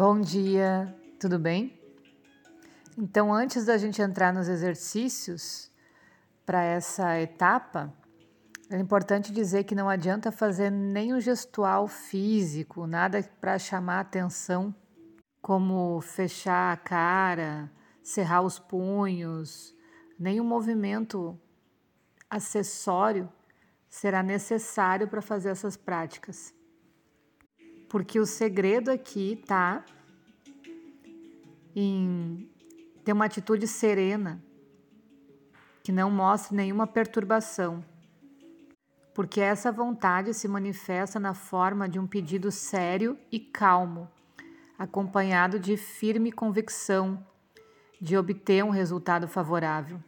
Bom dia, tudo bem? Então, antes da gente entrar nos exercícios para essa etapa, é importante dizer que não adianta fazer nenhum gestual físico, nada para chamar atenção, como fechar a cara, cerrar os punhos, nenhum movimento acessório será necessário para fazer essas práticas. Porque o segredo aqui tá em ter uma atitude serena, que não mostre nenhuma perturbação. Porque essa vontade se manifesta na forma de um pedido sério e calmo, acompanhado de firme convicção de obter um resultado favorável.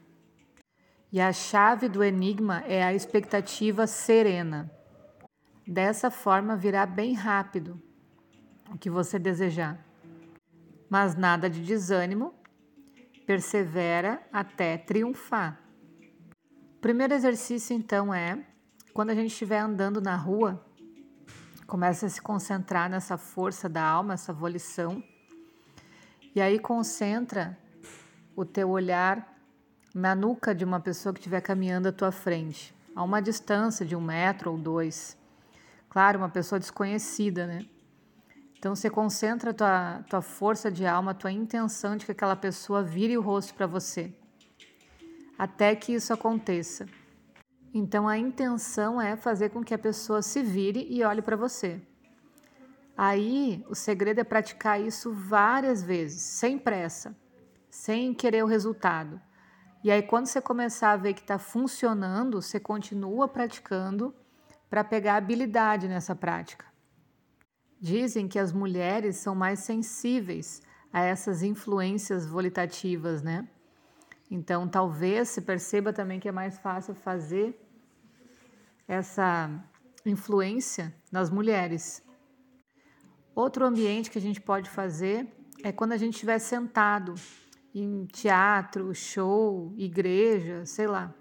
E a chave do enigma é a expectativa serena. Dessa forma virá bem rápido o que você desejar. Mas nada de desânimo, persevera até triunfar. O primeiro exercício então é quando a gente estiver andando na rua, começa a se concentrar nessa força da alma, essa volição. E aí concentra o teu olhar na nuca de uma pessoa que estiver caminhando à tua frente, a uma distância de um metro ou dois. Claro, uma pessoa desconhecida, né? Então você concentra tua, tua força de alma, tua intenção de que aquela pessoa vire o rosto para você. Até que isso aconteça. Então a intenção é fazer com que a pessoa se vire e olhe para você. Aí o segredo é praticar isso várias vezes, sem pressa, sem querer o resultado. E aí, quando você começar a ver que está funcionando, você continua praticando para pegar habilidade nessa prática. Dizem que as mulheres são mais sensíveis a essas influências volitativas, né? Então, talvez se perceba também que é mais fácil fazer essa influência nas mulheres. Outro ambiente que a gente pode fazer é quando a gente estiver sentado em teatro, show, igreja, sei lá.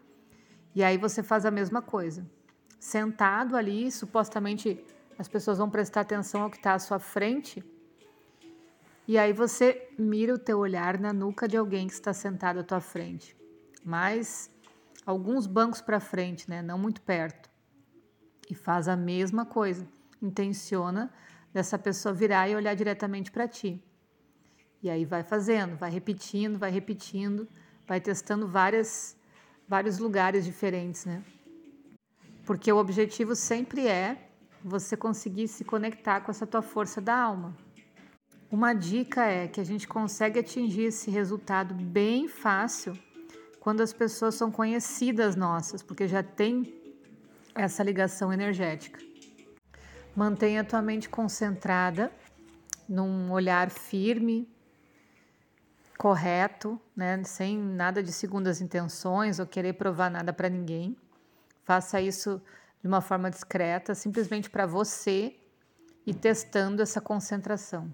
E aí você faz a mesma coisa. Sentado ali, supostamente as pessoas vão prestar atenção ao que está à sua frente. E aí você mira o teu olhar na nuca de alguém que está sentado à tua frente. Mas alguns bancos para frente, né? Não muito perto. E faz a mesma coisa. Intenciona dessa pessoa virar e olhar diretamente para ti. E aí vai fazendo, vai repetindo, vai repetindo, vai testando várias, vários lugares diferentes, né? Porque o objetivo sempre é você conseguir se conectar com essa tua força da alma. Uma dica é que a gente consegue atingir esse resultado bem fácil quando as pessoas são conhecidas nossas, porque já tem essa ligação energética. Mantenha a tua mente concentrada num olhar firme, correto, né? sem nada de segundas intenções ou querer provar nada para ninguém. Faça isso de uma forma discreta, simplesmente para você e testando essa concentração.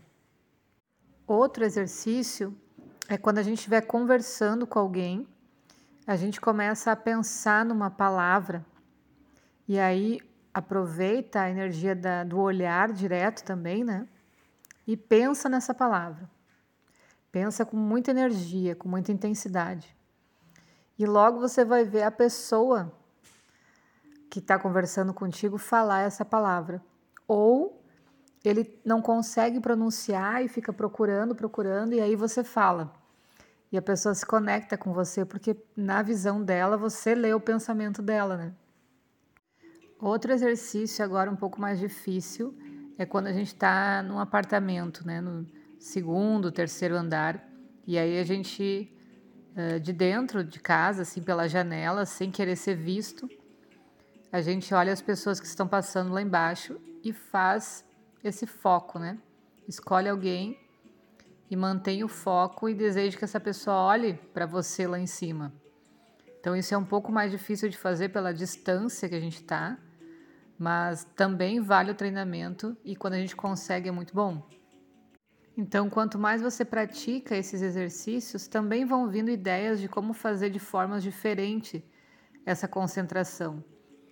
Outro exercício é quando a gente estiver conversando com alguém, a gente começa a pensar numa palavra e aí aproveita a energia da, do olhar direto também, né? E pensa nessa palavra. Pensa com muita energia, com muita intensidade. E logo você vai ver a pessoa que está conversando contigo falar essa palavra. Ou ele não consegue pronunciar e fica procurando, procurando, e aí você fala. E a pessoa se conecta com você, porque na visão dela você lê o pensamento dela, né? Outro exercício agora um pouco mais difícil é quando a gente está num apartamento, né? No, segundo, terceiro andar. E aí a gente, de dentro de casa, assim, pela janela, sem querer ser visto, a gente olha as pessoas que estão passando lá embaixo e faz esse foco, né? Escolhe alguém e mantém o foco e deseja que essa pessoa olhe para você lá em cima. Então isso é um pouco mais difícil de fazer pela distância que a gente está, mas também vale o treinamento e quando a gente consegue é muito bom. Então, quanto mais você pratica esses exercícios, também vão vindo ideias de como fazer de formas diferentes essa concentração.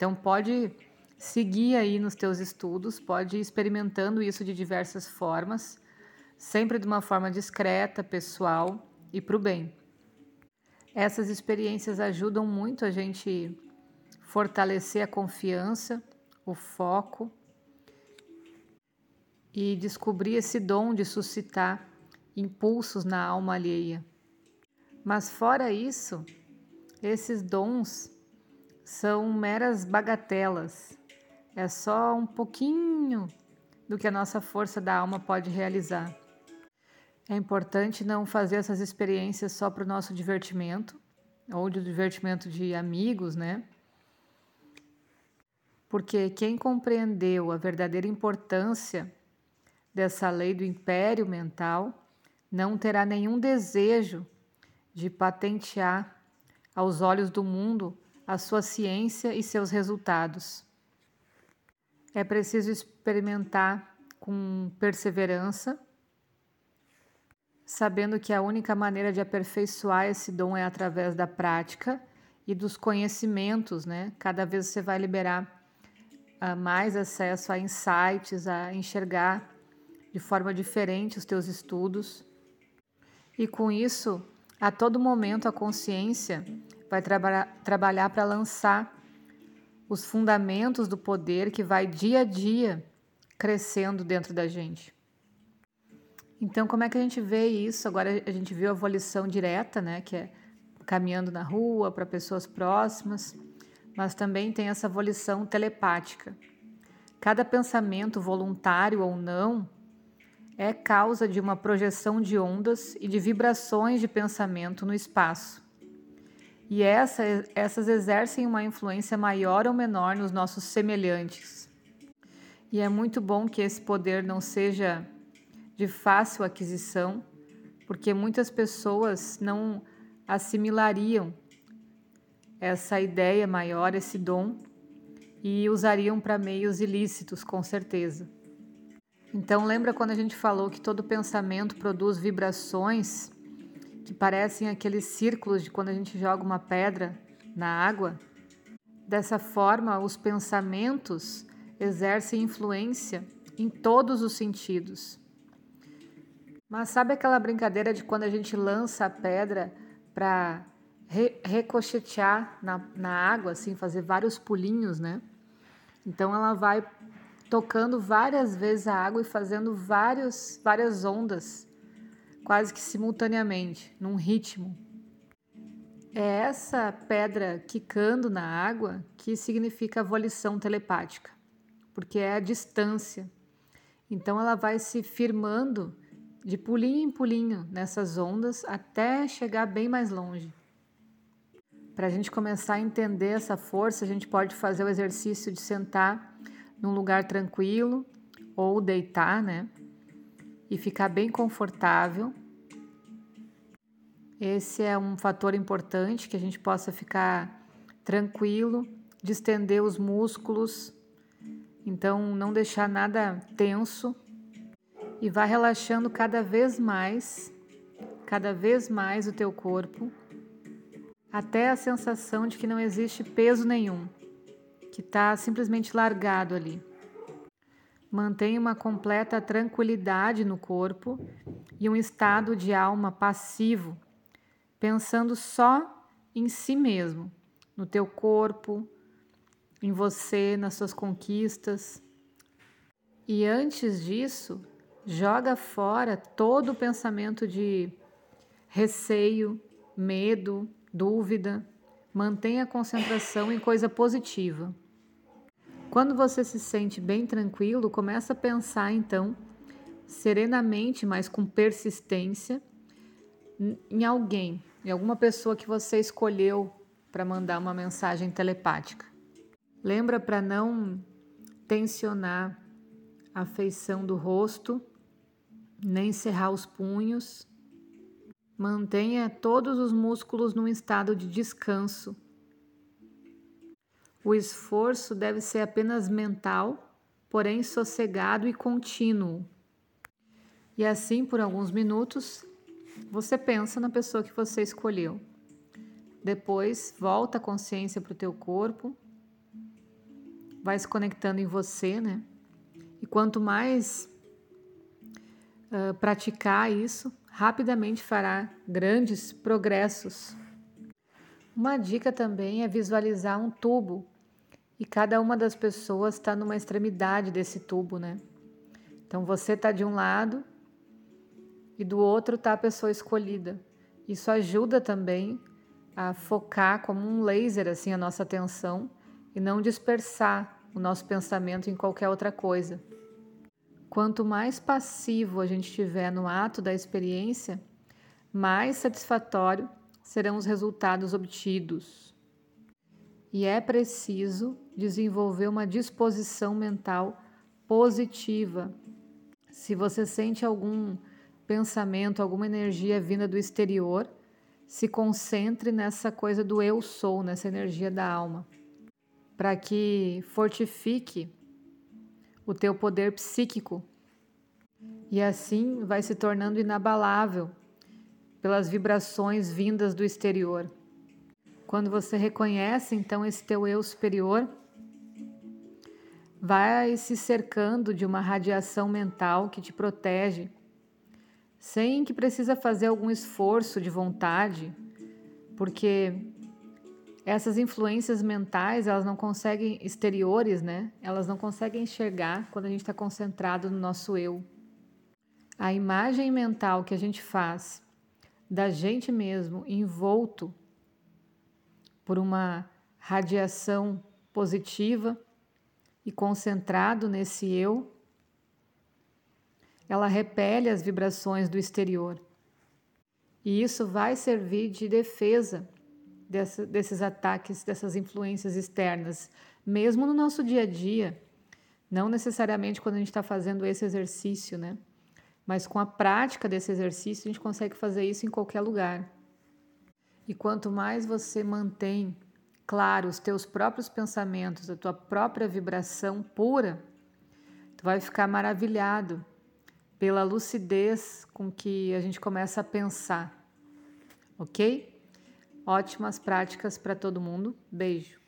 Então, pode seguir aí nos teus estudos, pode ir experimentando isso de diversas formas, sempre de uma forma discreta, pessoal e para o bem. Essas experiências ajudam muito a gente fortalecer a confiança, o foco e descobrir esse dom de suscitar impulsos na alma alheia. Mas fora isso, esses dons são meras bagatelas. É só um pouquinho do que a nossa força da alma pode realizar. É importante não fazer essas experiências só para o nosso divertimento ou de divertimento de amigos, né? Porque quem compreendeu a verdadeira importância dessa lei do império mental não terá nenhum desejo de patentear aos olhos do mundo a sua ciência e seus resultados. É preciso experimentar com perseverança, sabendo que a única maneira de aperfeiçoar esse dom é através da prática e dos conhecimentos, né? Cada vez você vai liberar uh, mais acesso a insights, a enxergar de forma diferente os teus estudos. E com isso, a todo momento a consciência vai traba trabalhar para lançar os fundamentos do poder que vai dia a dia crescendo dentro da gente. Então, como é que a gente vê isso? Agora a gente viu a volição direta, né, que é caminhando na rua para pessoas próximas, mas também tem essa volição telepática. Cada pensamento, voluntário ou não, é causa de uma projeção de ondas e de vibrações de pensamento no espaço. E essa, essas exercem uma influência maior ou menor nos nossos semelhantes. E é muito bom que esse poder não seja de fácil aquisição, porque muitas pessoas não assimilariam essa ideia maior, esse dom, e usariam para meios ilícitos, com certeza. Então, lembra quando a gente falou que todo pensamento produz vibrações que parecem aqueles círculos de quando a gente joga uma pedra na água? Dessa forma, os pensamentos exercem influência em todos os sentidos. Mas sabe aquela brincadeira de quando a gente lança a pedra para re recochetear na, na água, assim, fazer vários pulinhos, né? Então ela vai tocando várias vezes a água e fazendo vários, várias ondas, quase que simultaneamente, num ritmo. É essa pedra quicando na água que significa a volição telepática, porque é a distância. Então ela vai se firmando de pulinho em pulinho nessas ondas até chegar bem mais longe. Para a gente começar a entender essa força, a gente pode fazer o exercício de sentar num lugar tranquilo ou deitar, né? E ficar bem confortável. Esse é um fator importante que a gente possa ficar tranquilo, distender os músculos, então não deixar nada tenso e vá relaxando cada vez mais, cada vez mais o teu corpo, até a sensação de que não existe peso nenhum que está simplesmente largado ali. Mantenha uma completa tranquilidade no corpo e um estado de alma passivo, pensando só em si mesmo, no teu corpo, em você, nas suas conquistas. E antes disso, joga fora todo o pensamento de receio, medo, dúvida. Mantenha a concentração em coisa positiva. Quando você se sente bem tranquilo, começa a pensar então serenamente, mas com persistência, em alguém, em alguma pessoa que você escolheu para mandar uma mensagem telepática. Lembra para não tensionar a feição do rosto, nem cerrar os punhos. Mantenha todos os músculos num estado de descanso o esforço deve ser apenas mental, porém sossegado e contínuo. E assim, por alguns minutos, você pensa na pessoa que você escolheu. Depois, volta a consciência para o teu corpo, vai se conectando em você, né? E quanto mais uh, praticar isso, rapidamente fará grandes progressos. Uma dica também é visualizar um tubo e cada uma das pessoas está numa extremidade desse tubo, né? Então você está de um lado e do outro está a pessoa escolhida. Isso ajuda também a focar como um laser assim a nossa atenção e não dispersar o nosso pensamento em qualquer outra coisa. Quanto mais passivo a gente estiver no ato da experiência, mais satisfatório serão os resultados obtidos. E é preciso desenvolver uma disposição mental positiva. Se você sente algum pensamento, alguma energia vinda do exterior, se concentre nessa coisa do eu sou, nessa energia da alma, para que fortifique o teu poder psíquico e assim vai se tornando inabalável pelas vibrações vindas do exterior. Quando você reconhece então esse teu eu superior, vai se cercando de uma radiação mental que te protege sem que precisa fazer algum esforço de vontade, porque essas influências mentais, elas não conseguem exteriores, né? Elas não conseguem enxergar quando a gente está concentrado no nosso eu. A imagem mental que a gente faz da gente mesmo envolto por uma radiação positiva e concentrado nesse eu ela repele as vibrações do exterior. E isso vai servir de defesa dessa, desses ataques, dessas influências externas, mesmo no nosso dia a dia. Não necessariamente quando a gente está fazendo esse exercício, né? Mas com a prática desse exercício, a gente consegue fazer isso em qualquer lugar. E quanto mais você mantém claro os teus próprios pensamentos, a tua própria vibração pura, tu vai ficar maravilhado pela lucidez com que a gente começa a pensar. Ok? Ótimas práticas para todo mundo. Beijo.